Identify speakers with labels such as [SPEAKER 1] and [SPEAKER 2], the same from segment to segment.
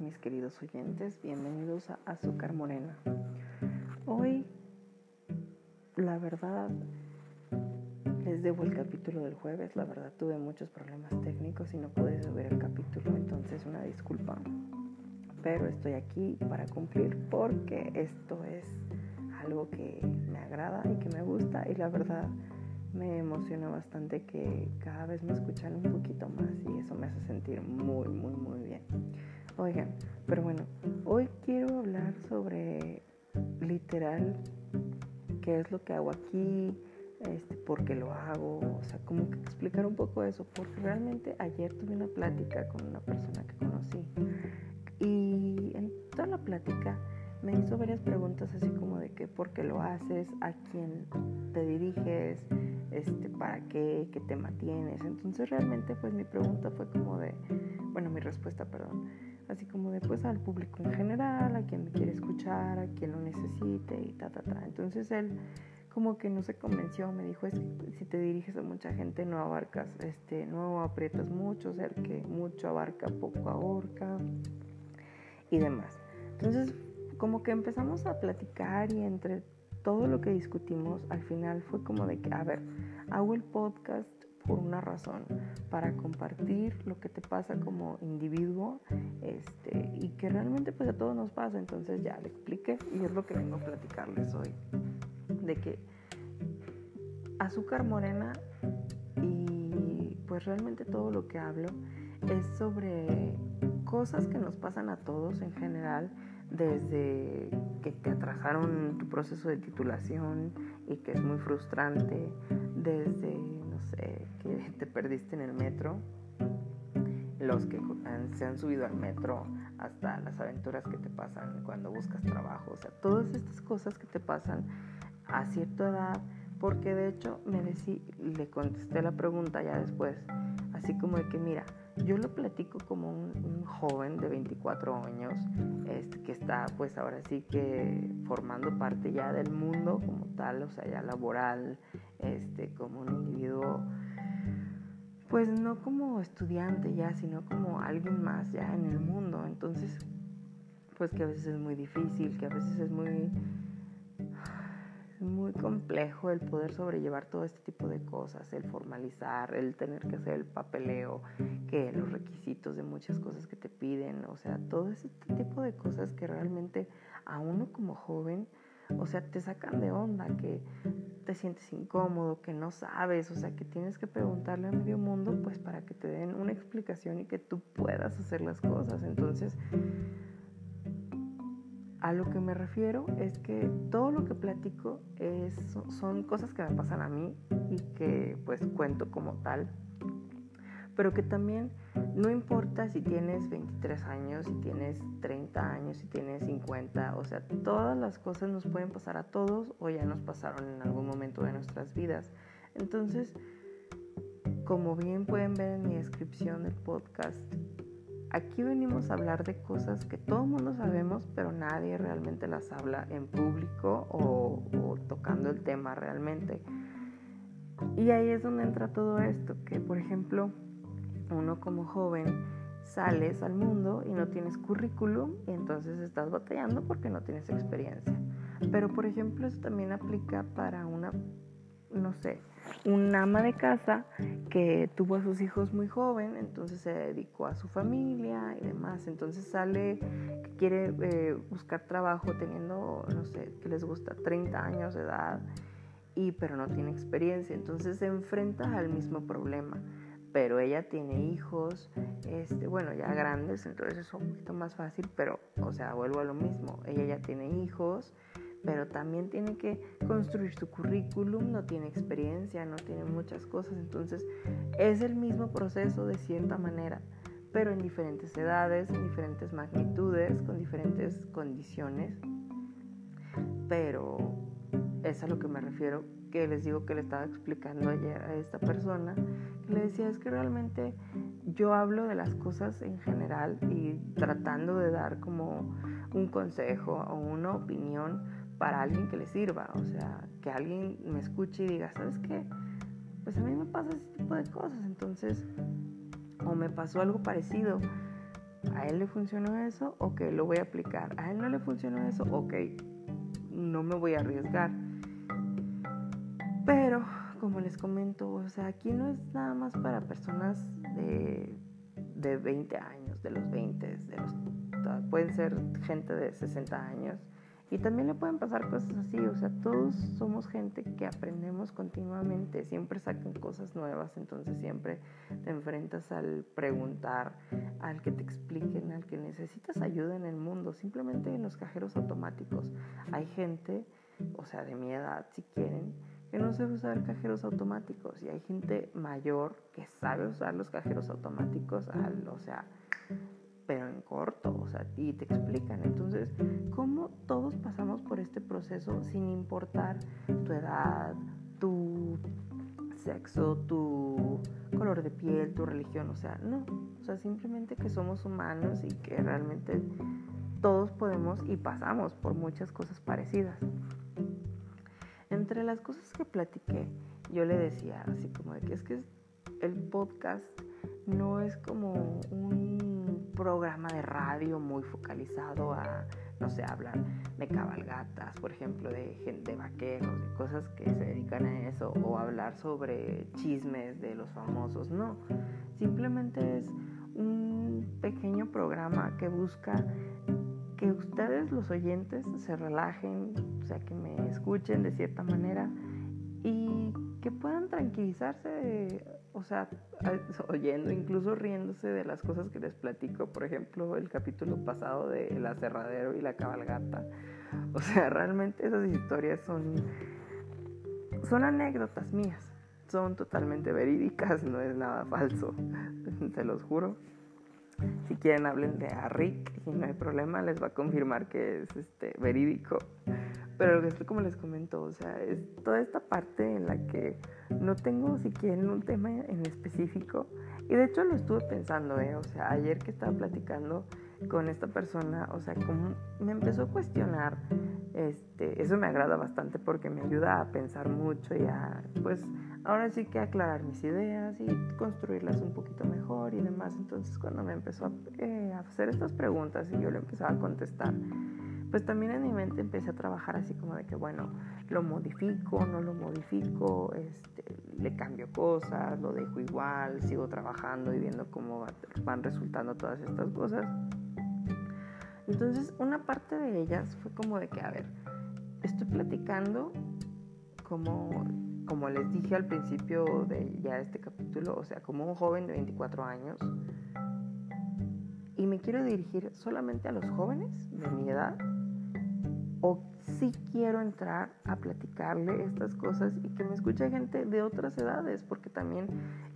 [SPEAKER 1] mis queridos oyentes, bienvenidos a Azúcar Morena. Hoy, la verdad, les debo el capítulo del jueves, la verdad tuve muchos problemas técnicos y no pude subir el capítulo, entonces una disculpa. Pero estoy aquí para cumplir porque esto es algo que me agrada y que me gusta y la verdad me emociona bastante que cada vez me escuchan un poquito más y eso me hace sentir muy, muy, muy bien. Oigan, pero bueno, hoy quiero hablar sobre literal qué es lo que hago aquí, este, por qué lo hago, o sea, como que explicar un poco eso, porque realmente ayer tuve una plática con una persona que conocí y en toda la plática me hizo varias preguntas así como de que por qué lo haces, a quién te diriges, este, para qué, qué tema tienes. Entonces realmente pues mi pregunta fue como de, bueno, mi respuesta, perdón, así como de pues al público en general, a quien me quiere escuchar, a quien lo necesite y ta, ta, ta. Entonces él como que no se convenció, me dijo, es que si te diriges a mucha gente no abarcas, este, no aprietas mucho, o sea, el que mucho abarca, poco ahorca y demás. Entonces como que empezamos a platicar y entre todo lo que discutimos al final fue como de que, a ver, hago el podcast por una razón, para compartir lo que te pasa como individuo este, y que realmente pues a todos nos pasa, entonces ya le expliqué y es lo que vengo a platicarles hoy, de que azúcar morena y pues realmente todo lo que hablo es sobre cosas que nos pasan a todos en general desde que te atrasaron tu proceso de titulación y que es muy frustrante, desde, no sé, que te perdiste en el metro, los que se han subido al metro, hasta las aventuras que te pasan cuando buscas trabajo, o sea, todas estas cosas que te pasan a cierta edad, porque de hecho me decí, le contesté la pregunta ya después, así como de que mira, yo lo platico como un, joven de 24 años este, que está pues ahora sí que formando parte ya del mundo como tal, o sea, ya laboral, este, como un individuo, pues no como estudiante ya, sino como alguien más ya en el mundo. Entonces, pues que a veces es muy difícil, que a veces es muy muy complejo el poder sobrellevar todo este tipo de cosas, el formalizar, el tener que hacer el papeleo, que los requisitos de muchas cosas que te piden, o sea, todo ese tipo de cosas que realmente a uno como joven, o sea, te sacan de onda, que te sientes incómodo, que no sabes, o sea, que tienes que preguntarle a medio mundo pues para que te den una explicación y que tú puedas hacer las cosas. Entonces, a lo que me refiero es que todo lo que platico es, son cosas que me pasan a mí y que pues cuento como tal, pero que también no importa si tienes 23 años, si tienes 30 años, si tienes 50, o sea, todas las cosas nos pueden pasar a todos o ya nos pasaron en algún momento de nuestras vidas. Entonces, como bien pueden ver en mi descripción del podcast, Aquí venimos a hablar de cosas que todo el mundo sabemos, pero nadie realmente las habla en público o, tocando el tema realmente. Y ahí es donde entra todo esto, que por ejemplo, uno como joven sales al mundo y no tienes currículum y entonces estás batallando porque no tienes experiencia. Pero por ejemplo, eso también aplica para una, no sé, un ama de casa que tuvo a sus hijos muy joven, entonces se dedicó a su familia y demás. Entonces sale que quiere eh, buscar trabajo teniendo, no sé, que les gusta 30 años de edad, y, pero no tiene experiencia. Entonces se enfrenta al mismo problema. Pero ella tiene hijos, este, bueno, ya grandes, entonces es un poquito más fácil, pero, o sea, vuelvo a lo mismo. Ella ya tiene hijos, pero también tiene que construir su currículum, no tiene experiencia, no tiene muchas cosas, entonces es el mismo proceso de cierta manera, pero en diferentes edades, en diferentes magnitudes, con diferentes condiciones, pero es a lo que me refiero, que les digo que le estaba explicando ayer a esta persona, que le decía es que realmente yo hablo de las cosas en general y tratando de dar como un consejo o una opinión para alguien que le sirva, o sea, que alguien me escuche y diga, ¿sabes qué? Pues a mí me pasa ese tipo de cosas, entonces, o me pasó algo parecido a él le funcionó eso, ok, lo voy a aplicar. A él no le funcionó eso, ok, no me voy a arriesgar. Pero, como les comento, o sea, aquí no es nada más para personas de, de 20 años, de los 20, de los, pueden ser gente de 60 años y también le pueden pasar cosas así, o sea, todos somos gente que aprendemos continuamente, siempre sacan cosas nuevas, entonces siempre te enfrentas al preguntar, al que te expliquen, al que necesitas ayuda en el mundo, simplemente en los cajeros automáticos. Hay gente, o sea, de mi edad, si quieren, que no sabe usar cajeros automáticos y hay gente mayor que sabe usar los cajeros automáticos, al, o sea, pero en corto, o sea, y te explican. Entonces, ¿cómo todos pasamos por este proceso sin importar tu edad, tu sexo, tu color de piel, tu religión? O sea, no, o sea, simplemente que somos humanos y que realmente todos podemos y pasamos por muchas cosas parecidas. Entre las cosas que platiqué, yo le decía así como de que es que el podcast no es como un programa de radio muy focalizado a, no sé, hablar de cabalgatas, por ejemplo, de, de vaqueros, de cosas que se dedican a eso, o hablar sobre chismes de los famosos, no. Simplemente es un pequeño programa que busca que ustedes, los oyentes, se relajen, o sea, que me escuchen de cierta manera y que puedan tranquilizarse o sea, oyendo, incluso riéndose de las cosas que les platico, por ejemplo, el capítulo pasado de El aserradero y la cabalgata. O sea, realmente esas historias son, son anécdotas mías, son totalmente verídicas, no es nada falso, se los juro. Si quieren hablen de a Rick y no hay problema, les va a confirmar que es este, verídico. Pero como les comento, o sea, es toda esta parte en la que no tengo si quieren un tema en específico. Y de hecho lo estuve pensando, ¿eh? O sea, ayer que estaba platicando con esta persona, o sea, como me empezó a cuestionar, este, eso me agrada bastante porque me ayuda a pensar mucho y a, pues, ahora sí que aclarar mis ideas y construirlas un poquito mejor y demás. Entonces, cuando me empezó a, eh, a hacer estas preguntas y yo le empezaba a contestar, pues también en mi mente empecé a trabajar así como de que, bueno, lo modifico, no lo modifico, este, le cambio cosas, lo dejo igual, sigo trabajando y viendo cómo van resultando todas estas cosas. Entonces, una parte de ellas fue como de que, a ver, estoy platicando como, como les dije al principio de ya este capítulo, o sea, como un joven de 24 años, y me quiero dirigir solamente a los jóvenes de mi edad o si quiero entrar a platicarle estas cosas y que me escuche gente de otras edades, porque también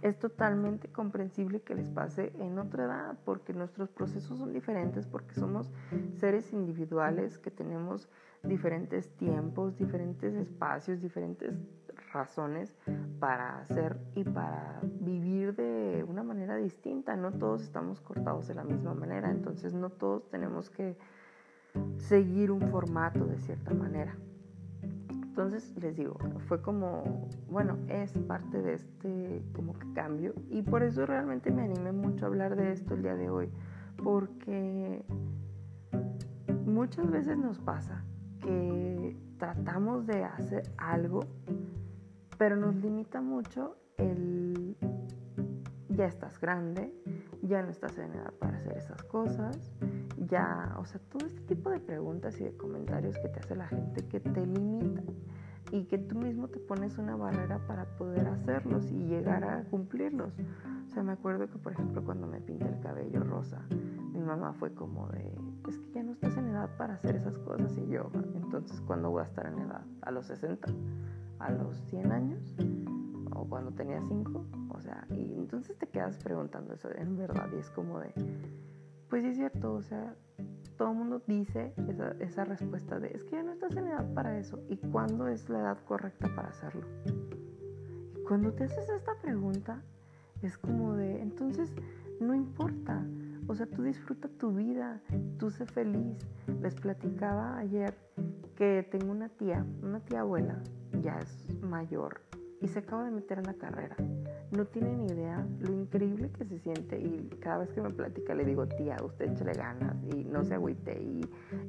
[SPEAKER 1] es totalmente comprensible que les pase en otra edad, porque nuestros procesos son diferentes, porque somos seres individuales que tenemos diferentes tiempos, diferentes espacios, diferentes razones para hacer y para vivir de una manera distinta. No todos estamos cortados de la misma manera, entonces no todos tenemos que seguir un formato de cierta manera. Entonces les digo, fue como, bueno, es parte de este como que cambio y por eso realmente me animé mucho a hablar de esto el día de hoy, porque muchas veces nos pasa que tratamos de hacer algo, pero nos limita mucho el ya estás grande, ya no estás en edad para hacer esas cosas, ya, o sea, todo este tipo de preguntas y de comentarios que te hace la gente que te limita y que tú mismo te pones una barrera para poder hacerlos y llegar a cumplirlos. O sea, me acuerdo que, por ejemplo, cuando me pinté el cabello rosa, mi mamá fue como de, es que ya no estás en edad para hacer esas cosas y yo, entonces, ¿cuándo voy a estar en edad? ¿A los 60? ¿A los 100 años? ¿O cuando tenía 5? O sea, y entonces te quedas preguntando eso en verdad y es como de pues es cierto, o sea, todo el mundo dice esa, esa, respuesta de es que ya no estás en edad para eso. ¿Y cuándo es la edad correcta para hacerlo? Y cuando te haces esta pregunta, es como de, entonces, no importa. O sea, tú disfruta tu vida, tú sé feliz. Les platicaba ayer que tengo una tía, una tía abuela, ya es mayor, y se acaba de meter en la carrera. No tiene ni idea lo increíble que se siente y cada vez que me platica le digo, tía, usted échale ganas y no se agüite y,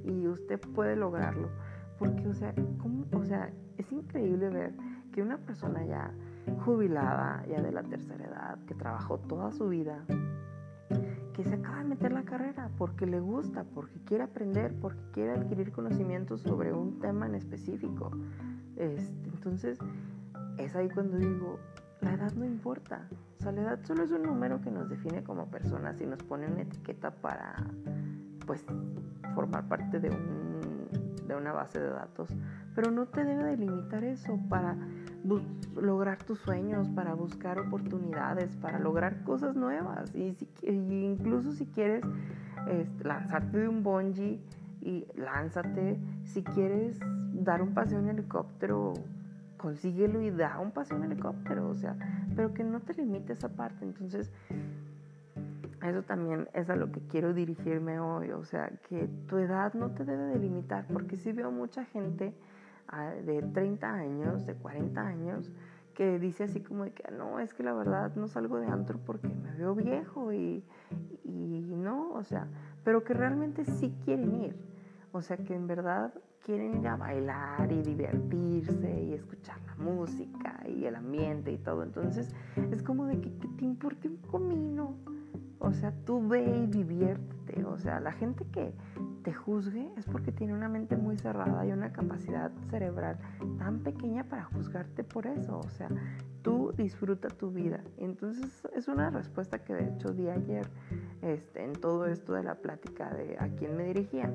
[SPEAKER 1] y usted puede lograrlo. Porque, o sea, ¿cómo? o sea, es increíble ver que una persona ya jubilada, ya de la tercera edad, que trabajó toda su vida, que se acaba de meter la carrera porque le gusta, porque quiere aprender, porque quiere adquirir conocimientos sobre un tema en específico. Este, entonces, es ahí cuando digo, la edad no importa. O sea, la edad solo es un número que nos define como personas y nos pone una etiqueta para, pues, formar parte de, un, de una base de datos. Pero no te debe delimitar eso para lograr tus sueños, para buscar oportunidades, para lograr cosas nuevas. Y, incluso si quieres lanzarte de un bungee y lánzate. Si quieres dar un paseo en helicóptero, consíguelo y da un paseo en helicóptero. O sea, pero que no te limite esa parte. Entonces, eso también es a lo que quiero dirigirme hoy. O sea, que tu edad no te debe delimitar, porque si veo mucha gente de 30 años, de 40 años, que dice así como de que no, es que la verdad no salgo de antro porque me veo viejo y, y no, o sea, pero que realmente sí quieren ir, o sea, que en verdad quieren ir a bailar y divertirse y escuchar la música y el ambiente y todo, entonces es como de que, que te importe un comino, o sea, tú ve y diviértete. O sea, la gente que te juzgue es porque tiene una mente muy cerrada y una capacidad cerebral tan pequeña para juzgarte por eso. O sea, tú disfruta tu vida. Entonces, es una respuesta que de hecho di ayer este, en todo esto de la plática de a quién me dirigía.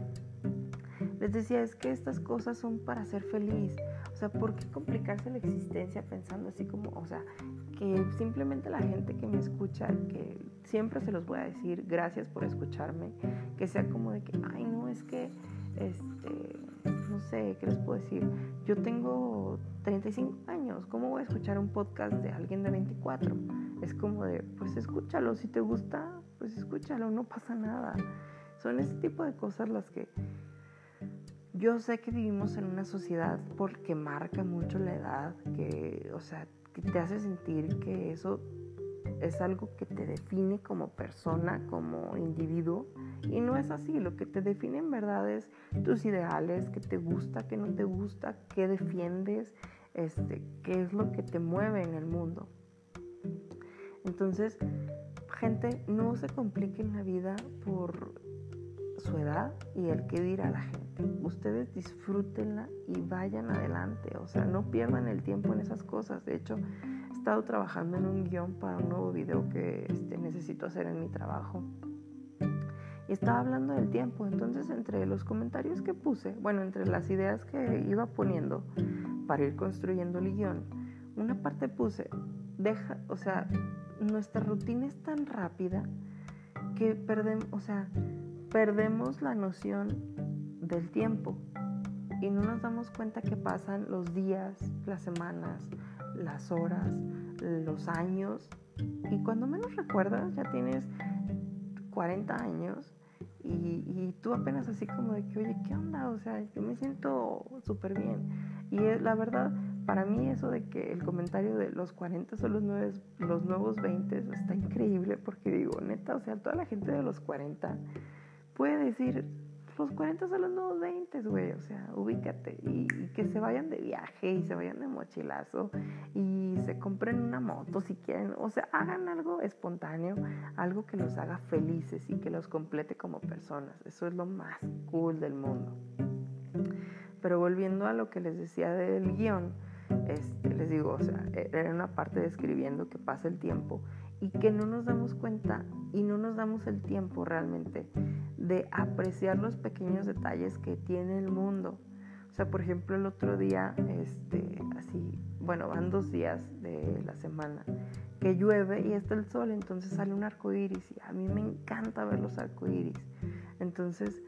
[SPEAKER 1] Les decía, es que estas cosas son para ser feliz. O sea, ¿por qué complicarse la existencia pensando así como, o sea, que simplemente la gente que me escucha, que siempre se los voy a decir, gracias por escucharme, que sea como de que, ay, no, es que, este, no sé, ¿qué les puedo decir? Yo tengo 35 años, ¿cómo voy a escuchar un podcast de alguien de 24? Es como de, pues escúchalo, si te gusta, pues escúchalo, no pasa nada. Son ese tipo de cosas las que yo sé que vivimos en una sociedad porque marca mucho la edad, que, o sea, que te hace sentir que eso es algo que te define como persona, como individuo. Y no es así, lo que te define en verdad es tus ideales, qué te gusta, qué no te gusta, qué defiendes, este, qué es lo que te mueve en el mundo. Entonces, gente, no se compliquen la vida por su edad y el qué dirá la gente ustedes disfrútenla y vayan adelante, o sea, no pierdan el tiempo en esas cosas. De hecho, he estado trabajando en un guion para un nuevo video que este, necesito hacer en mi trabajo. Y estaba hablando del tiempo, entonces entre los comentarios que puse, bueno, entre las ideas que iba poniendo para ir construyendo el guion, una parte puse, deja, o sea, nuestra rutina es tan rápida que perdemos, o sea, perdemos la noción del tiempo y no nos damos cuenta que pasan los días, las semanas, las horas, los años y cuando menos recuerdas ya tienes 40 años y, tú apenas así como de que, oye, ¿qué onda? O sea, yo me siento súper bien. Y la verdad, para mí eso de que el comentario de los 40 son los, nuevos, los nuevos 20 está increíble porque digo, neta, o sea, toda la gente de los 40 puede decir, los 40 son los nuevos 20, güey, o sea, ubícate y, que se vayan de viaje y se vayan de mochilazo y se compren una moto si quieren, o sea, hagan algo espontáneo, algo que los haga felices y que los complete como personas, eso es lo más cool del mundo. Pero volviendo a lo que les decía del guion, este, les digo, o sea, era una parte describiendo que pasa el tiempo y que no nos damos cuenta y no nos damos el tiempo realmente de apreciar los pequeños detalles que tiene el mundo. O sea, por ejemplo, el otro día, este, así, bueno, van dos días de la semana que llueve y está el sol, entonces sale un arco iris y a mí me encanta ver los arcoíris. Entonces,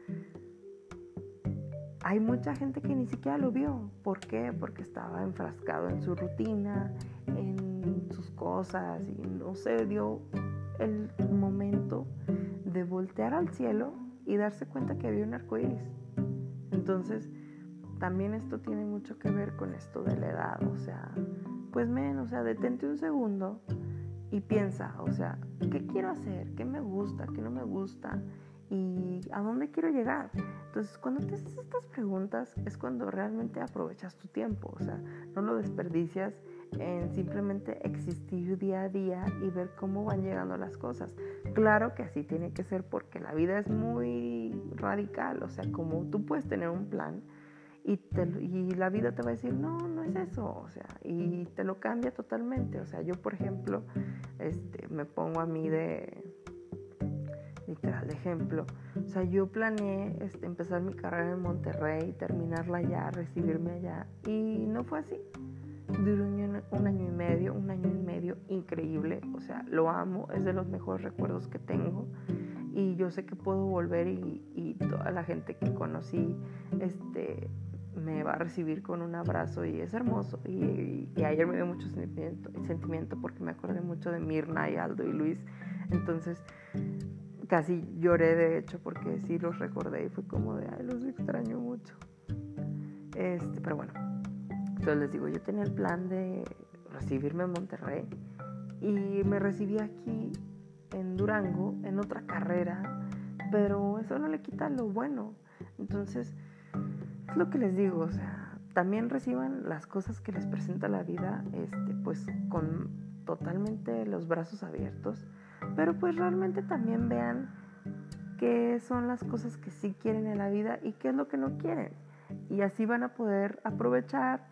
[SPEAKER 1] hay mucha gente que ni siquiera lo vio. ¿Por qué? Porque estaba enfrascado en su rutina, en sus cosas y no se dio el momento de voltear al cielo y darse cuenta que había un arco iris. Entonces, también esto tiene mucho que ver con esto de la edad, o sea, pues men, o sea, detente un segundo y piensa, o sea, ¿qué quiero hacer? ¿Qué me gusta? ¿Qué no me gusta? ¿Y a dónde quiero llegar? Entonces, cuando te haces estas preguntas es cuando realmente aprovechas tu tiempo, o sea, no lo desperdicias en simplemente existir día a día y ver cómo van llegando las cosas. Claro que así tiene que ser porque la vida es muy radical, o sea, como tú puedes tener un plan y, la vida te va a decir, no, no es eso, o sea, y te lo cambia totalmente. O sea, yo, por ejemplo, este, me pongo a mí de, literal, de ejemplo. O sea, yo planeé este, empezar mi carrera en Monterrey, terminarla allá, recibirme allá, y no fue así. Duró un, año y medio, un año y medio increíble, o sea, lo amo, es de los mejores recuerdos que tengo y yo sé que puedo volver y, y, toda la gente que conocí este, me va a recibir con un abrazo y es hermoso. Y, ayer me dio mucho sentimiento, sentimiento porque me acordé mucho de Mirna y Aldo y Luis. Entonces casi lloré de hecho porque sí los recordé y fue como de, ay, los extraño mucho. Este, pero bueno, entonces les digo, yo tenía el plan de recibirme en Monterrey y me recibí aquí en Durango en otra carrera, pero eso no le quita lo bueno. Entonces, es lo que les digo, o sea, también reciban las cosas que les presenta la vida, este, pues con totalmente los brazos abiertos, pero pues realmente también vean qué son las cosas que sí quieren en la vida y qué es lo que no quieren. Y así van a poder aprovechar,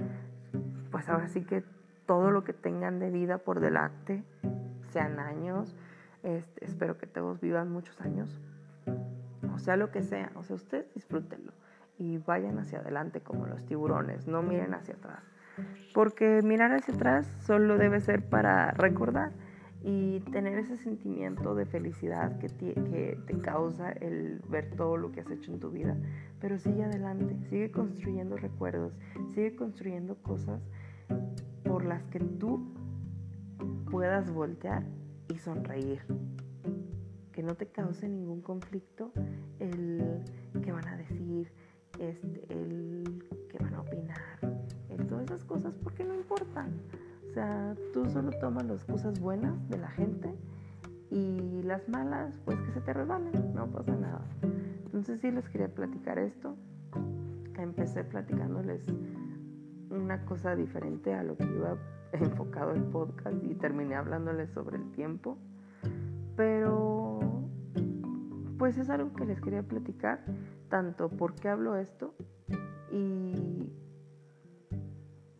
[SPEAKER 1] pues ahora sí que todo lo que tengan de vida por delante, sean años, este, espero que todos vivan muchos años, o sea lo que sea, o sea, ustedes disfrútenlo y vayan hacia adelante como los tiburones, no miren hacia atrás. Porque mirar hacia atrás solo debe ser para recordar y tener ese sentimiento de felicidad que te, que te causa el ver todo lo que has hecho en tu vida. Pero sigue adelante, sigue construyendo recuerdos, sigue construyendo cosas por las que tú puedas voltear y sonreír. Que no te cause ningún conflicto el que van a decir, este, el que van a opinar, el, todas esas cosas, porque no importan. Tú solo tomas las cosas buenas de la gente y las malas, pues que se te resbalen, no pasa nada. Entonces sí les quería platicar esto. Empecé platicándoles una cosa diferente a lo que iba enfocado el podcast y terminé hablándoles sobre el tiempo. Pero pues es algo que les quería platicar tanto por qué hablo esto y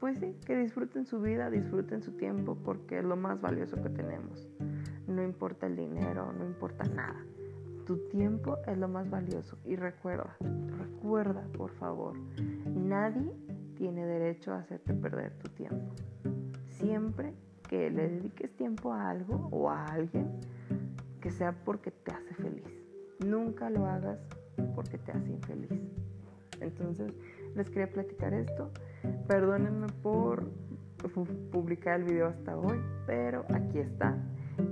[SPEAKER 1] pues sí, que disfruten su vida, disfruten su tiempo porque es lo más valioso que tenemos. No importa el dinero, no importa nada. Tu tiempo es lo más valioso y recuerda, recuerda por favor, nadie tiene derecho a hacerte perder tu tiempo. Siempre que le dediques tiempo a algo o a alguien, que sea porque te hace feliz. Nunca lo hagas porque te hace infeliz. Entonces, les quería platicar esto. Perdónenme por publicar el video hasta hoy, pero aquí está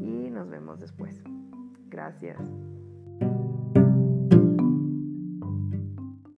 [SPEAKER 1] y nos vemos después. Gracias.